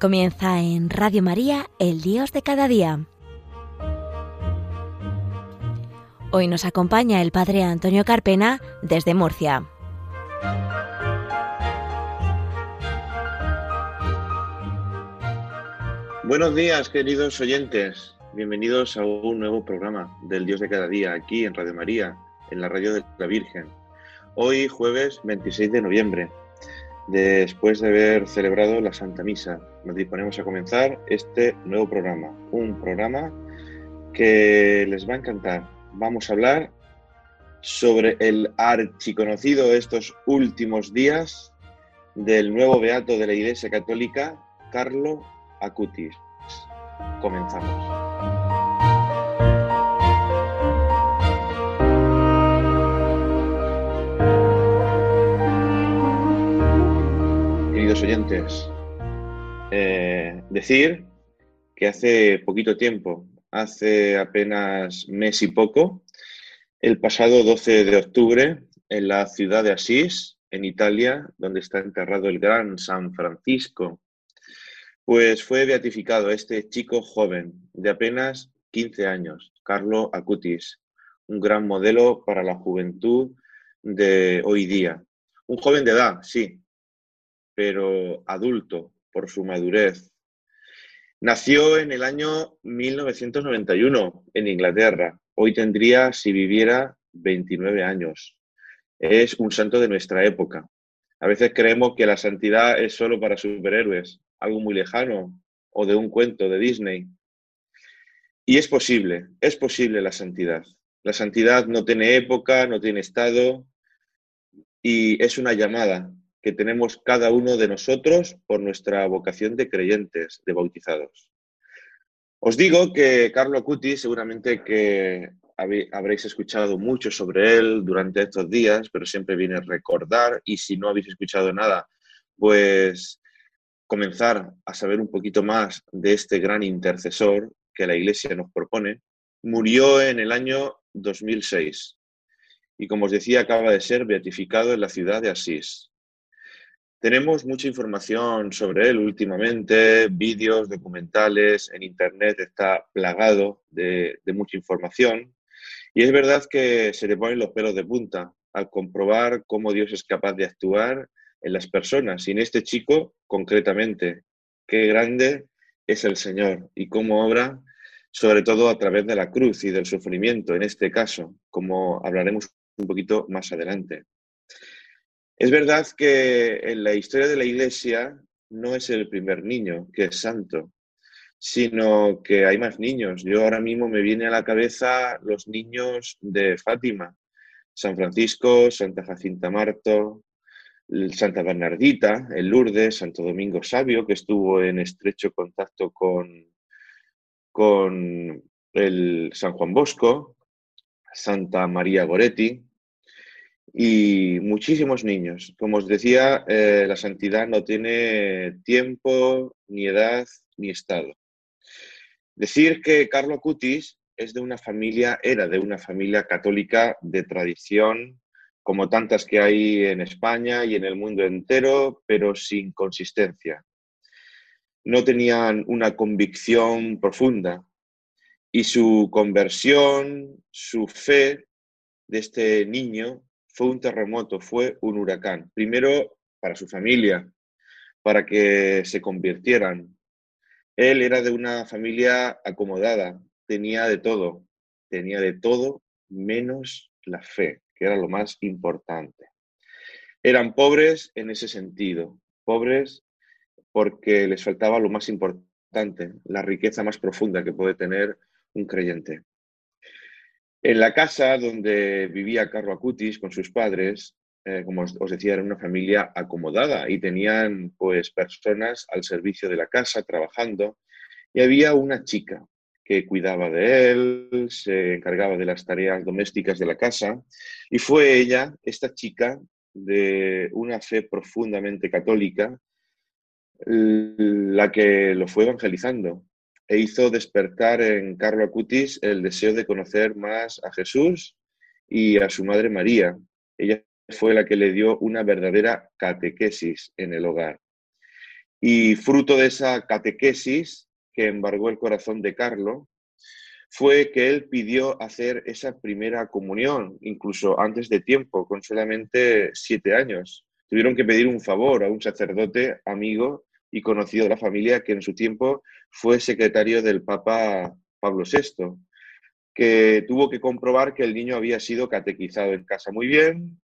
Comienza en Radio María, el Dios de cada día. Hoy nos acompaña el Padre Antonio Carpena desde Murcia. Buenos días, queridos oyentes. Bienvenidos a un nuevo programa del Dios de cada día, aquí en Radio María, en la radio de la Virgen. Hoy, jueves 26 de noviembre, Después de haber celebrado la Santa Misa, nos disponemos a comenzar este nuevo programa, un programa que les va a encantar. Vamos a hablar sobre el archiconocido estos últimos días del nuevo beato de la Iglesia Católica, Carlo Acutis. Comenzamos. Oyentes, eh, decir que hace poquito tiempo, hace apenas mes y poco, el pasado 12 de octubre, en la ciudad de Asís, en Italia, donde está enterrado el gran San Francisco, pues fue beatificado este chico joven de apenas 15 años, Carlo Acutis, un gran modelo para la juventud de hoy día. Un joven de edad, sí, pero adulto por su madurez. Nació en el año 1991 en Inglaterra. Hoy tendría, si viviera, 29 años. Es un santo de nuestra época. A veces creemos que la santidad es solo para superhéroes, algo muy lejano o de un cuento de Disney. Y es posible, es posible la santidad. La santidad no tiene época, no tiene estado y es una llamada que tenemos cada uno de nosotros por nuestra vocación de creyentes, de bautizados. Os digo que Carlo Acuti, seguramente que habréis escuchado mucho sobre él durante estos días, pero siempre viene a recordar y si no habéis escuchado nada, pues comenzar a saber un poquito más de este gran intercesor que la Iglesia nos propone. Murió en el año 2006 y como os decía acaba de ser beatificado en la ciudad de Asís. Tenemos mucha información sobre él últimamente, vídeos, documentales, en Internet está plagado de, mucha información. Y es verdad que se le ponen los pelos de punta al comprobar cómo Dios es capaz de actuar en las personas y en este chico concretamente. Qué grande es el Señor y cómo obra, sobre todo a través de la cruz y del sufrimiento, en este caso, como hablaremos un poquito más adelante. Es verdad que en la historia de la Iglesia no es el primer niño que es santo, sino que hay más niños. Yo ahora mismo me viene a la cabeza los niños de Fátima, San Francisco, Santa Jacinta Marto, Santa Bernardita, el Lourdes, Santo Domingo Sabio, que estuvo en estrecho contacto con, con el San Juan Bosco, Santa María Goretti, y muchísimos niños. Como os decía, eh, la santidad no tiene tiempo, ni edad, ni estado. Decir que Carlo Acutis es de una familia, era de una familia católica de tradición, como tantas que hay en España y en el mundo entero, pero sin consistencia. No tenían una convicción profunda y su conversión, su fe de este niño fue un terremoto, fue un huracán. Primero para su familia, para que se convirtieran. Él era de una familia acomodada, tenía de todo, tenía de todo menos la fe, que era lo más importante. Eran pobres en ese sentido, pobres porque les faltaba lo más importante, la riqueza más profunda que puede tener un creyente. En la casa donde vivía Carlo Acutis con sus padres, eh, como os decía, era una familia acomodada y tenían pues personas al servicio de la casa trabajando y había una chica que cuidaba de él, se encargaba de las tareas domésticas de la casa y fue ella, esta chica de una fe profundamente católica, la que lo fue evangelizando e hizo despertar en Carlo Acutis el deseo de conocer más a Jesús y a su madre María. Ella fue la que le dio una verdadera catequesis en el hogar. Y fruto de esa catequesis que embargó el corazón de Carlo, fue que él pidió hacer esa primera comunión, incluso antes de tiempo, con solamente siete años. Tuvieron que pedir un favor a un sacerdote amigo y conocido de la familia que en su tiempo fue secretario del Papa Pablo VI, que tuvo que comprobar que el niño había sido catequizado en casa muy bien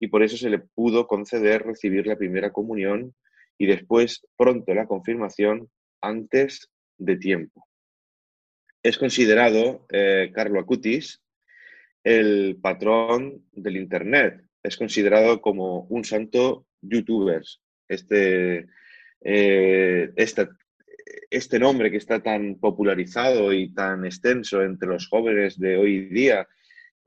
y por eso se le pudo conceder recibir la primera comunión y después pronto la confirmación antes de tiempo. Es considerado, eh, Carlo Acutis, el patrón del Internet. Es considerado como un santo youtuber. Este, eh, este nombre que está tan popularizado y tan extenso entre los jóvenes de hoy día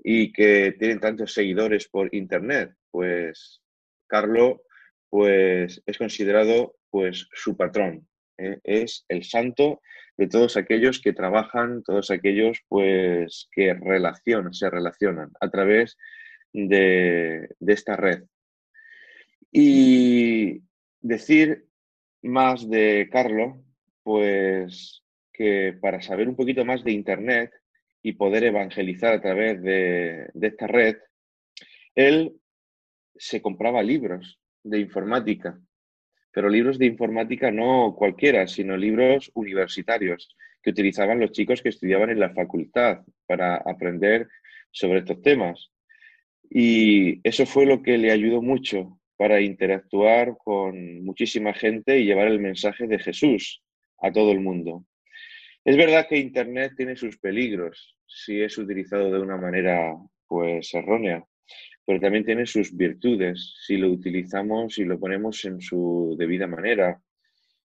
y que tienen tantos seguidores por Internet, pues Carlo pues, es considerado pues, su patrón. ¿eh? Es el santo de todos aquellos que trabajan, todos aquellos pues que relacionan, se relacionan a través de, esta red. Y decir más de Carlos, pues que para saber un poquito más de Internet y poder evangelizar a través de, de esta red, él se compraba libros de informática pero libros de informática no cualquiera, sino libros universitarios que utilizaban los chicos que estudiaban en la facultad para aprender sobre estos temas. Y eso fue lo que le ayudó mucho para interactuar con muchísima gente y llevar el mensaje de Jesús a todo el mundo. Es verdad que Internet tiene sus peligros si es utilizado de una manera pues errónea, pero también tiene sus virtudes si lo utilizamos y lo ponemos en su debida manera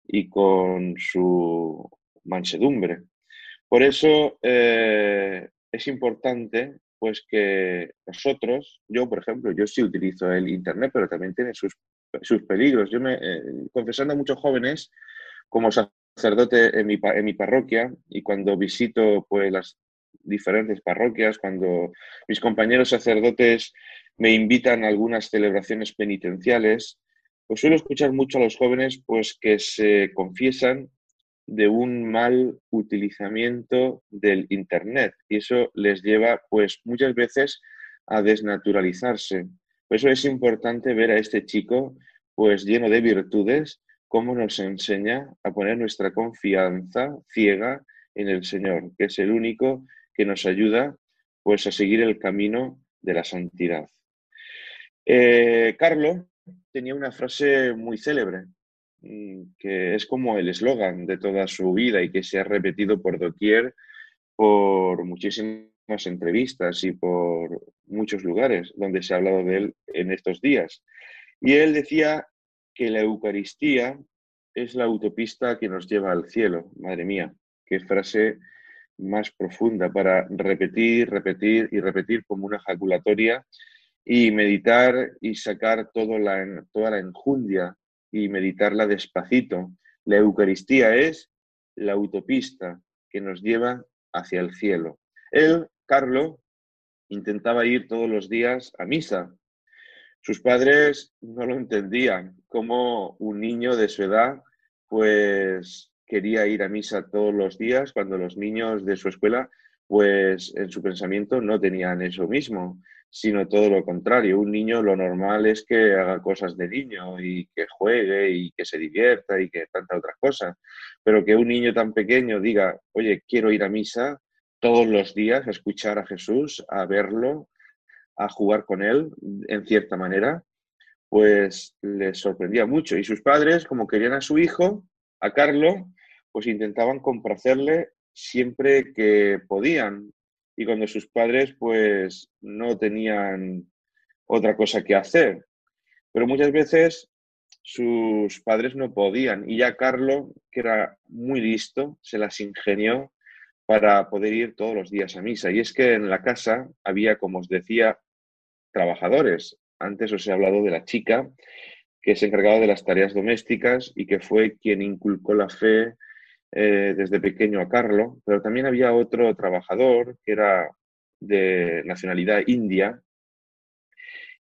y con su mansedumbre. Por eso eh, es importante pues que nosotros, yo por ejemplo, yo sí utilizo el Internet, pero también tiene sus, sus peligros. Yo me, eh, confesando a muchos jóvenes, como sacerdote en mi, en mi parroquia, y cuando visito pues las diferentes parroquias, cuando mis compañeros sacerdotes me invitan a algunas celebraciones penitenciales, pues suelo escuchar mucho a los jóvenes pues que se confiesan de un mal utilizamiento del internet y eso les lleva pues muchas veces a desnaturalizarse. Por eso es importante ver a este chico pues lleno de virtudes cómo nos enseña a poner nuestra confianza ciega en el Señor, que es el único que nos ayuda pues a seguir el camino de la santidad. Eh, Carlos tenía una frase muy célebre, que es como el eslogan de toda su vida y que se ha repetido por doquier, por muchísimas entrevistas y por muchos lugares donde se ha hablado de él en estos días. Y él decía que la Eucaristía es la autopista que nos lleva al cielo. Madre mía, qué frase más profunda para repetir, repetir y repetir como una ejaculatoria y meditar y sacar todo la, toda la enjundia y meditarla despacito. La Eucaristía es la autopista que nos lleva hacia el cielo. Él, Carlo, intentaba ir todos los días a misa. Sus padres no lo entendían, como un niño de su edad, pues quería ir a misa todos los días cuando los niños de su escuela, pues en su pensamiento no tenían eso mismo, sino todo lo contrario. Un niño lo normal es que haga cosas de niño y que juegue y que se divierta y que tanta otras cosas. Pero que un niño tan pequeño diga, oye, quiero ir a misa todos los días a escuchar a Jesús, a verlo, a jugar con él en cierta manera, pues les sorprendía mucho. Y sus padres, como querían a su hijo, a Carlos, pues intentaban complacerle siempre que podían. Y cuando sus padres pues no tenían otra cosa que hacer. Pero muchas veces sus padres no podían. Y ya Carlos, que era muy listo, se las ingenió para poder ir todos los días a misa. Y es que en la casa había, como os decía, trabajadores. Antes os he hablado de la chica que se encargaba de las tareas domésticas y que fue quien inculcó la fe eh, desde pequeño a Carlo, pero también había otro trabajador que era de nacionalidad india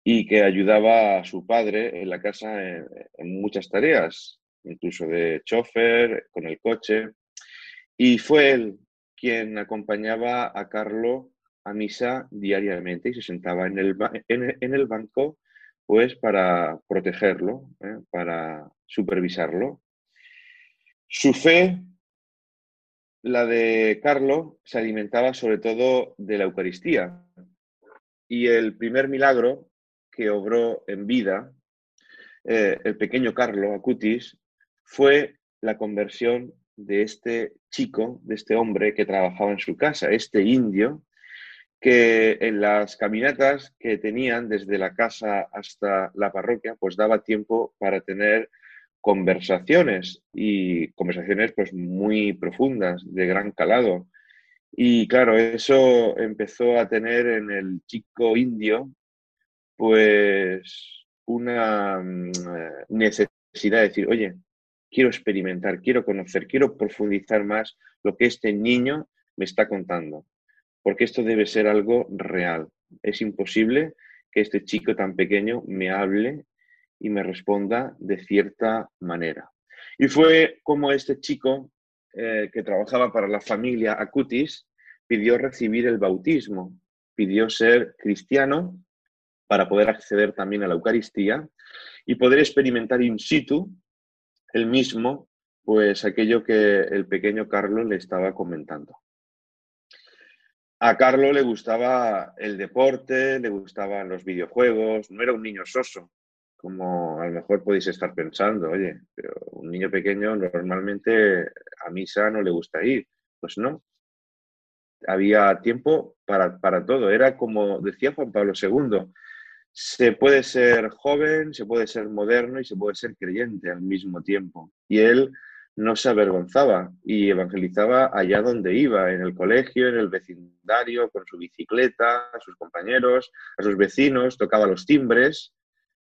y que ayudaba a su padre en la casa en, muchas tareas, incluso de chofer, con el coche. Y fue él quien acompañaba a Carlo a misa diariamente y se sentaba en el, en, el banco pues para protegerlo, ¿eh? para supervisarlo. Su fe, la de Carlo, se alimentaba sobre todo de la Eucaristía. Y el primer milagro que obró en vida eh, el pequeño Carlo Acutis fue la conversión de este chico, de este hombre que trabajaba en su casa, este indio, que en las caminatas que tenían desde la casa hasta la parroquia, pues daba tiempo para tener conversaciones y conversaciones pues muy profundas, de gran calado. Y claro, eso empezó a tener en el chico indio pues una mm, necesidad de decir, oye, quiero experimentar, quiero conocer, quiero profundizar más lo que este niño me está contando porque esto debe ser algo real. Es imposible que este chico tan pequeño me hable y me responda de cierta manera. Y fue como este chico eh, que trabajaba para la familia Acutis pidió recibir el bautismo, pidió ser cristiano para poder acceder también a la Eucaristía y poder experimentar in situ el mismo, pues aquello que el pequeño Carlos le estaba comentando. A Carlos le gustaba el deporte, le gustaban los videojuegos, no era un niño soso, como a lo mejor podéis estar pensando, oye, pero un niño pequeño normalmente a misa no le gusta ir. Pues no. Había tiempo para, para todo. Era como decía Juan Pablo II, se puede ser joven, se puede ser moderno y se puede ser creyente al mismo tiempo. Y él no se avergonzaba y evangelizaba allá donde iba, en el colegio, en el vecindario, con su bicicleta, a sus compañeros, a sus vecinos, tocaba los timbres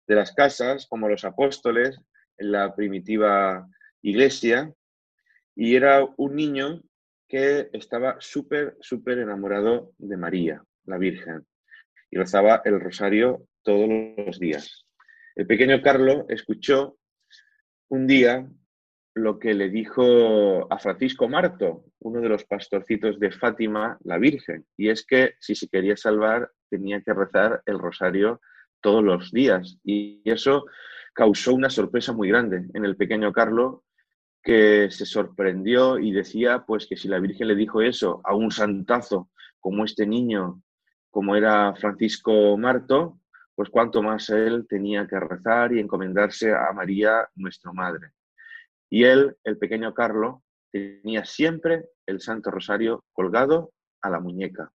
de las casas, como los apóstoles en la primitiva iglesia, y era un niño que estaba súper, súper enamorado de María, la Virgen, y rezaba el rosario todos los días. El pequeño Carlo escuchó un día lo que le dijo a Francisco Marto, uno de los pastorcitos de Fátima, la Virgen, y es que si se quería salvar tenía que rezar el rosario todos los días. Y eso causó una sorpresa muy grande en el pequeño Carlo, que se sorprendió y decía pues que si la Virgen le dijo eso a un santazo como este niño, como era Francisco Marto, pues cuánto más él tenía que rezar y encomendarse a María, nuestra Madre. Y él, el pequeño Carlo, tenía siempre el Santo Rosario colgado a la muñeca,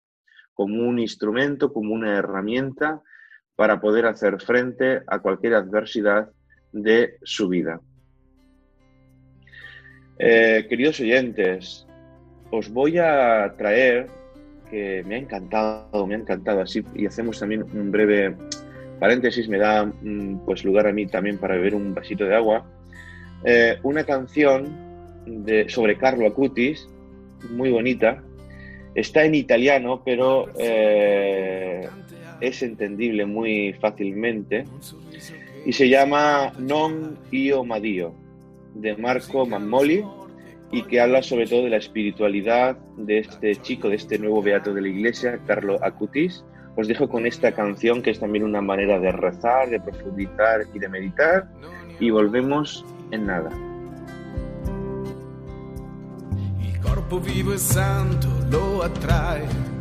como un instrumento, como una herramienta para poder hacer frente a cualquier adversidad de su vida. Eh, queridos oyentes, os voy a traer, que me ha encantado, me ha encantado así, y hacemos también un breve paréntesis, me da mm, pues lugar a mí también para beber un vasito de agua. Eh, una canción de, sobre Carlo Acutis, muy bonita. Está en italiano, pero eh, es entendible muy fácilmente. Y se llama Non io ma Dio, de Marco Mammoli, y que habla sobre todo de la espiritualidad de este chico, de este nuevo beato de la iglesia, Carlo Acutis. Os dejo con esta canción que es también una manera de rezar, de profundizar y de meditar. Y volvemos en nada. Il corpo vivo santo lo attrae, non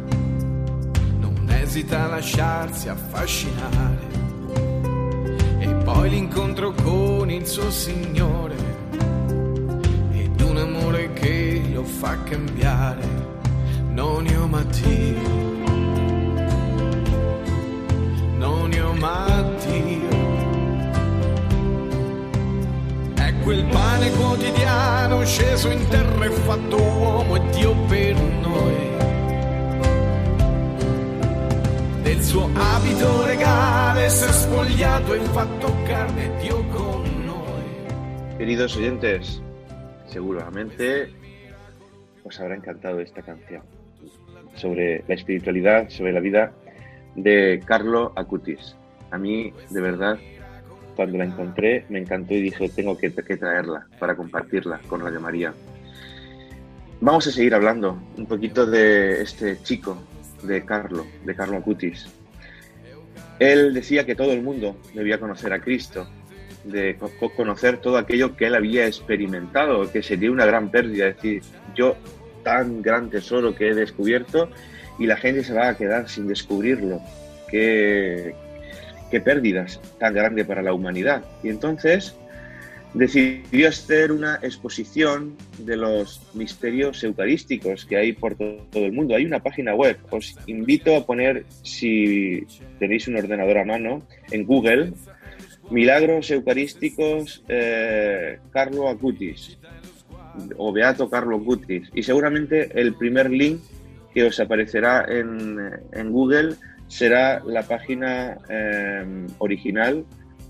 esita a lasciarsi affascinare. E poi l'incontro con il suo Signore ed un amore che lo fa cambiare. Non io ma non io ma Dio. quel pane quotidiano sceso in terra e fatto uomo e Dio per noi. Del suo abito regale spogliato carne Dio con noi. Queridos oyentes, seguramente os habrá encantado esta canción sobre la espiritualidad, sobre la vida de Carlo Acutis. A mí, de verdad, cuando la encontré me encantó y dije, tengo que, que traerla para compartirla con Radio María. Vamos a seguir hablando un poquito de este chico, de Carlo, de Carlo Acutis. Él decía que todo el mundo debía conocer a Cristo, de conocer todo aquello que él había experimentado, que sería una gran pérdida. Es decir, yo tan gran tesoro que he descubierto y la gente se va a quedar sin descubrirlo. Qué, qué pérdidas tan grande para la humanidad. Y entonces decidió hacer una exposición de los misterios eucarísticos que hay por todo el mundo. Hay una página web, os invito a poner, si tenéis un ordenador a mano, en Google, Milagros Eucarísticos eh, Carlo Acutis o Beato Carlo Acutis. Y seguramente el primer link que os aparecerá en, Google será la página eh, original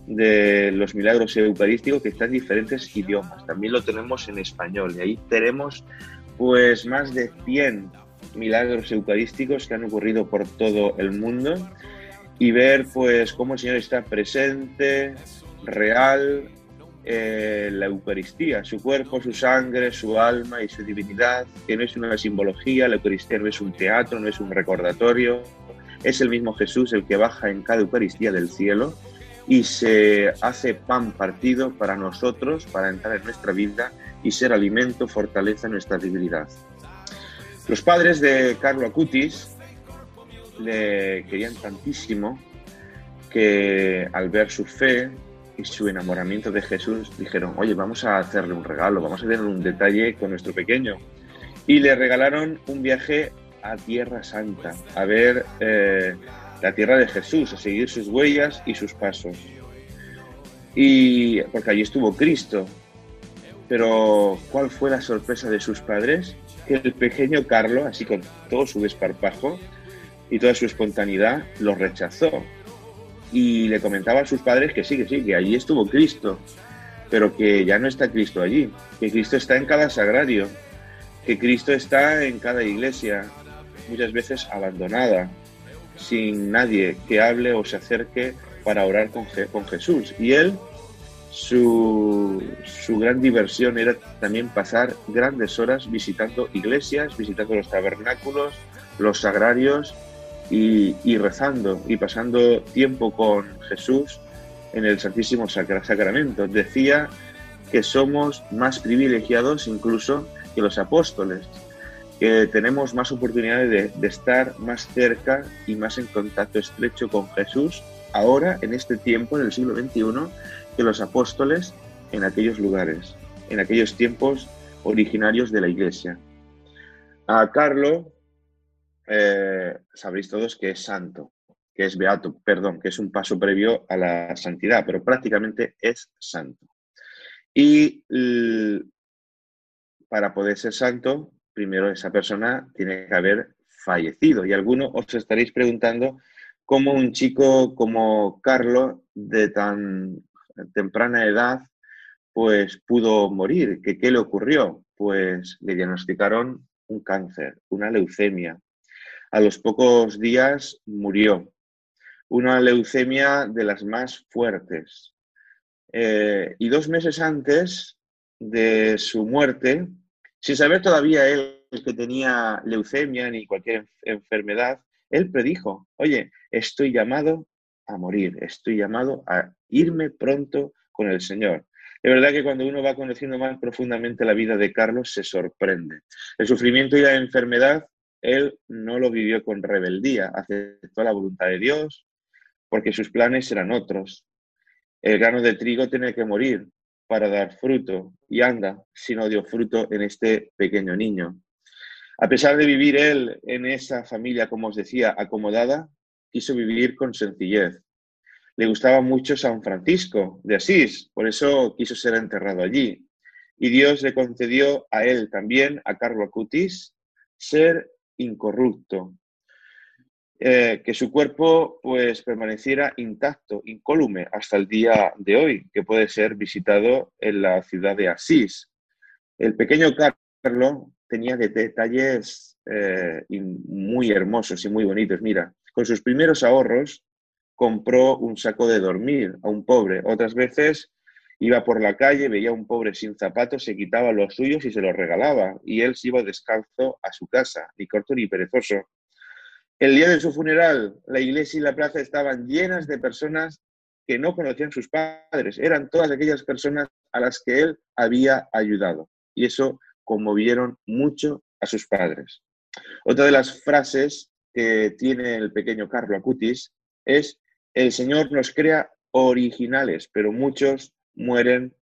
de los milagros eucarísticos que está en diferentes idiomas. También lo tenemos en español y ahí tenemos pues más de 100 milagros eucarísticos que han ocurrido por todo el mundo y ver pues cómo el Señor está presente, real, eh, la Eucaristía, su cuerpo, su sangre, su alma y su divinidad, que no es una simbología, la Eucaristía no es un teatro, no es un recordatorio, es el mismo Jesús el que baja en cada Eucaristía del cielo y se hace pan partido para nosotros, para entrar en nuestra vida y ser alimento, fortaleza nuestra debilidad. Los padres de Carlo Acutis le querían tantísimo que al ver su fe y su enamoramiento de Jesús dijeron, oye, vamos a hacerle un regalo, vamos a tener un detalle con nuestro pequeño. Y le regalaron un viaje a Tierra Santa, a ver eh, la tierra de Jesús, a seguir sus huellas y sus pasos. Y porque allí estuvo Cristo. Pero ¿cuál fue la sorpresa de sus padres? Que el pequeño Carlo, así con todo su desparpajo y toda su espontaneidad, lo rechazó. Y le comentaba a sus padres que sí, que sí, que allí estuvo Cristo, pero que ya no está Cristo allí, que Cristo está en cada sagrario, que Cristo está en cada iglesia, muchas veces abandonada, sin nadie que hable o se acerque para orar con, con Jesús. Y él, su, su, gran diversión era también pasar grandes horas visitando iglesias, visitando los tabernáculos, los sagrarios y, y rezando y pasando tiempo con Jesús en el Santísimo Sacramento. Decía que somos más privilegiados incluso que los apóstoles, que tenemos más oportunidades de, estar más cerca y más en contacto estrecho con Jesús ahora, en este tiempo, en el siglo XXI, que los apóstoles en aquellos lugares, en aquellos tiempos originarios de la Iglesia. A Carlo, eh, sabréis todos que es santo, que es beato, perdón, que es un paso previo a la santidad, pero prácticamente es santo. Y para poder ser santo, primero esa persona tiene que haber fallecido. Y algunos os estaréis preguntando cómo un chico como Carlos, de tan temprana edad, pues pudo morir. ¿Qué, ¿Qué le ocurrió? Pues le diagnosticaron un cáncer, una leucemia. A los pocos días murió. Una leucemia de las más fuertes. Eh, y dos meses antes de su muerte, sin saber todavía él que tenía leucemia ni cualquier enfermedad, él predijo, oye, estoy llamado a morir, estoy llamado a irme pronto con el Señor. De verdad que cuando uno va conociendo más profundamente la vida de Carlos se sorprende. El sufrimiento y la enfermedad, él no lo vivió con rebeldía, aceptó la voluntad de Dios porque sus planes eran otros. El grano de trigo tiene que morir, para dar fruto, y anda si no dio fruto en este pequeño niño. A pesar de vivir él en esa familia, como os decía, acomodada, quiso vivir con sencillez. Le gustaba mucho San Francisco de Asís, por eso quiso ser enterrado allí. Y Dios le concedió a él también, a Carlo Acutis, ser incorrupto, eh, que su cuerpo pues permaneciera intacto, incólume hasta el día de hoy, que puede ser visitado en la ciudad de Asís. El pequeño Carlo tenía detalles eh, muy hermosos y muy bonitos. Mira, con sus primeros ahorros compró un saco de dormir a un pobre. Otras veces iba por la calle, veía a un pobre sin zapatos, se quitaba los suyos y se los regalaba. Y él se iba descalzo a su casa, ni corto ni perezoso. El día de su funeral, la iglesia y la plaza estaban llenas de personas que no conocían sus padres. Eran todas aquellas personas a las que él había ayudado. Y eso conmovieron mucho a sus padres. Otra de las frases que tiene el pequeño Carlo Acutis es, el Señor nos crea originales, pero muchos mueren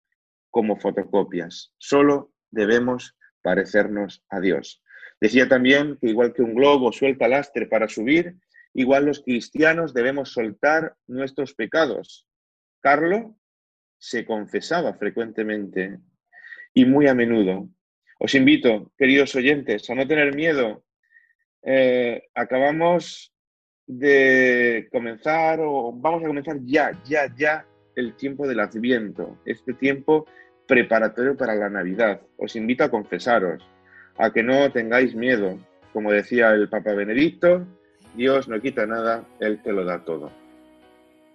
como fotocopias. Solo debemos parecernos a Dios. Decía también que igual que un globo suelta lastre para subir, igual los cristianos debemos soltar nuestros pecados. Carlo se confesaba frecuentemente y muy a menudo. Os invito, queridos oyentes, a no tener miedo. Eh, acabamos de comenzar o vamos a comenzar ya, ya, ya el tiempo del Adviento, este tiempo preparatorio para la Navidad. Os invito a confesaros, a que no tengáis miedo. Como decía el Papa Benedicto, Dios no quita nada, Él te lo da todo.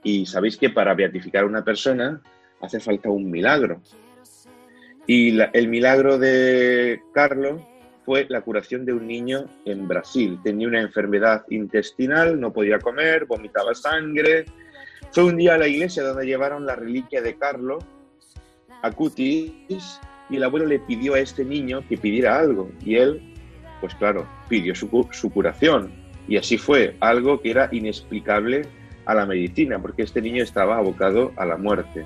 Y sabéis que para beatificar a una persona hace falta un milagro. Y el milagro de Carlos fue la curación de un niño en Brasil. Tenía una enfermedad intestinal, no podía comer, vomitaba sangre. Fue un día a la iglesia donde llevaron la reliquia de Carlos a Cutis y el abuelo le pidió a este niño que pidiera algo. Y él, pues claro, pidió su, curación. Y así fue, algo que era inexplicable a la medicina, porque este niño estaba abocado a la muerte.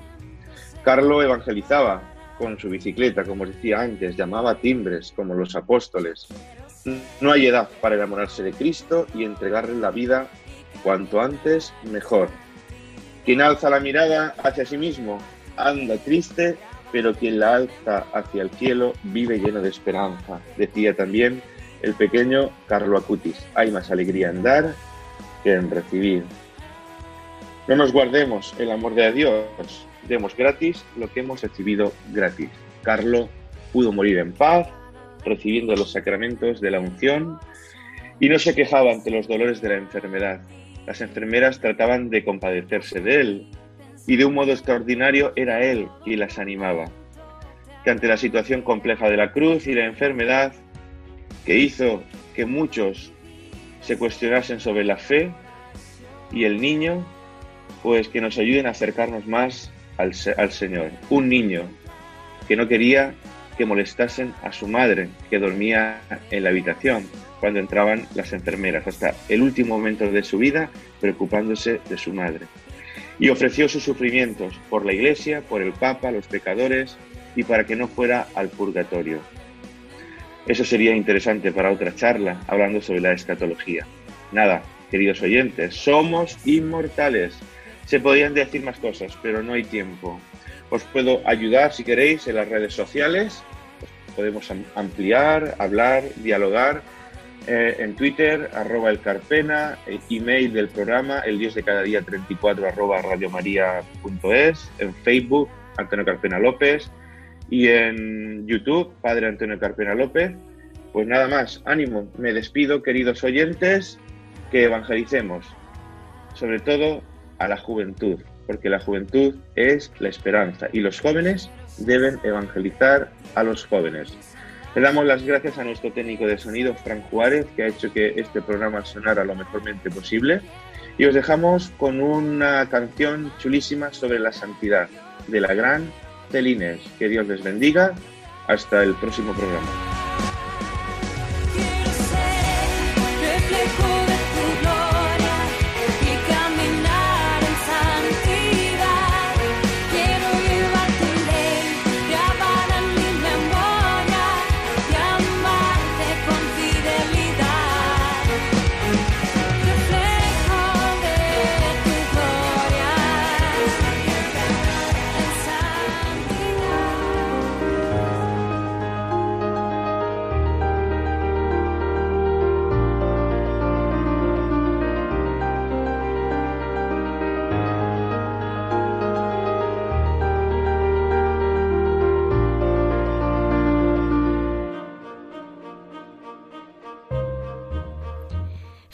Carlo evangelizaba con su bicicleta, como decía antes, llamaba timbres como los apóstoles. No hay edad para enamorarse de Cristo y entregarle la vida cuanto antes mejor. Quien alza la mirada hacia sí mismo anda triste pero quien la alza hacia el cielo vive lleno de esperanza. Decía también el pequeño Carlo Acutis, hay más alegría en dar que en recibir. No nos guardemos el amor de Dios, demos gratis lo que hemos recibido gratis. Carlo pudo morir en paz, recibiendo los sacramentos de la unción, y no se quejaba ante los dolores de la enfermedad. Las enfermeras trataban de compadecerse de él, y de un modo extraordinario era él quien las animaba, que ante la situación compleja de la cruz y la enfermedad, que hizo que muchos se cuestionasen sobre la fe y el niño, pues que nos ayuden a acercarnos más al, Señor. Un niño que no quería que molestasen a su madre, que dormía en la habitación cuando entraban las enfermeras, hasta el último momento de su vida preocupándose de su madre y ofreció sus sufrimientos por la Iglesia, por el Papa, los pecadores y para que no fuera al purgatorio. Eso sería interesante para otra charla hablando sobre la escatología. Nada, queridos oyentes, somos inmortales. Se podrían decir más cosas, pero no hay tiempo. Os puedo ayudar si queréis en las redes sociales. podemos ampliar, hablar, dialogar eh, en Twitter, arroba el Carpena, email del programa, el dios de cada día 34 arroba radiomaria.es, en Facebook, Antonio Carpena López, y en YouTube, Padre Antonio Carpena López. Pues nada más, ánimo, me despido, queridos oyentes, que evangelicemos, sobre todo a la juventud, porque la juventud es la esperanza y los jóvenes deben evangelizar a los jóvenes. Le damos las gracias a nuestro técnico de sonido, Frank Juárez, que ha hecho que este programa sonara lo mejormente posible. Y os dejamos con una canción chulísima sobre la santidad de la gran Celines. Que Dios les bendiga. Hasta el próximo programa.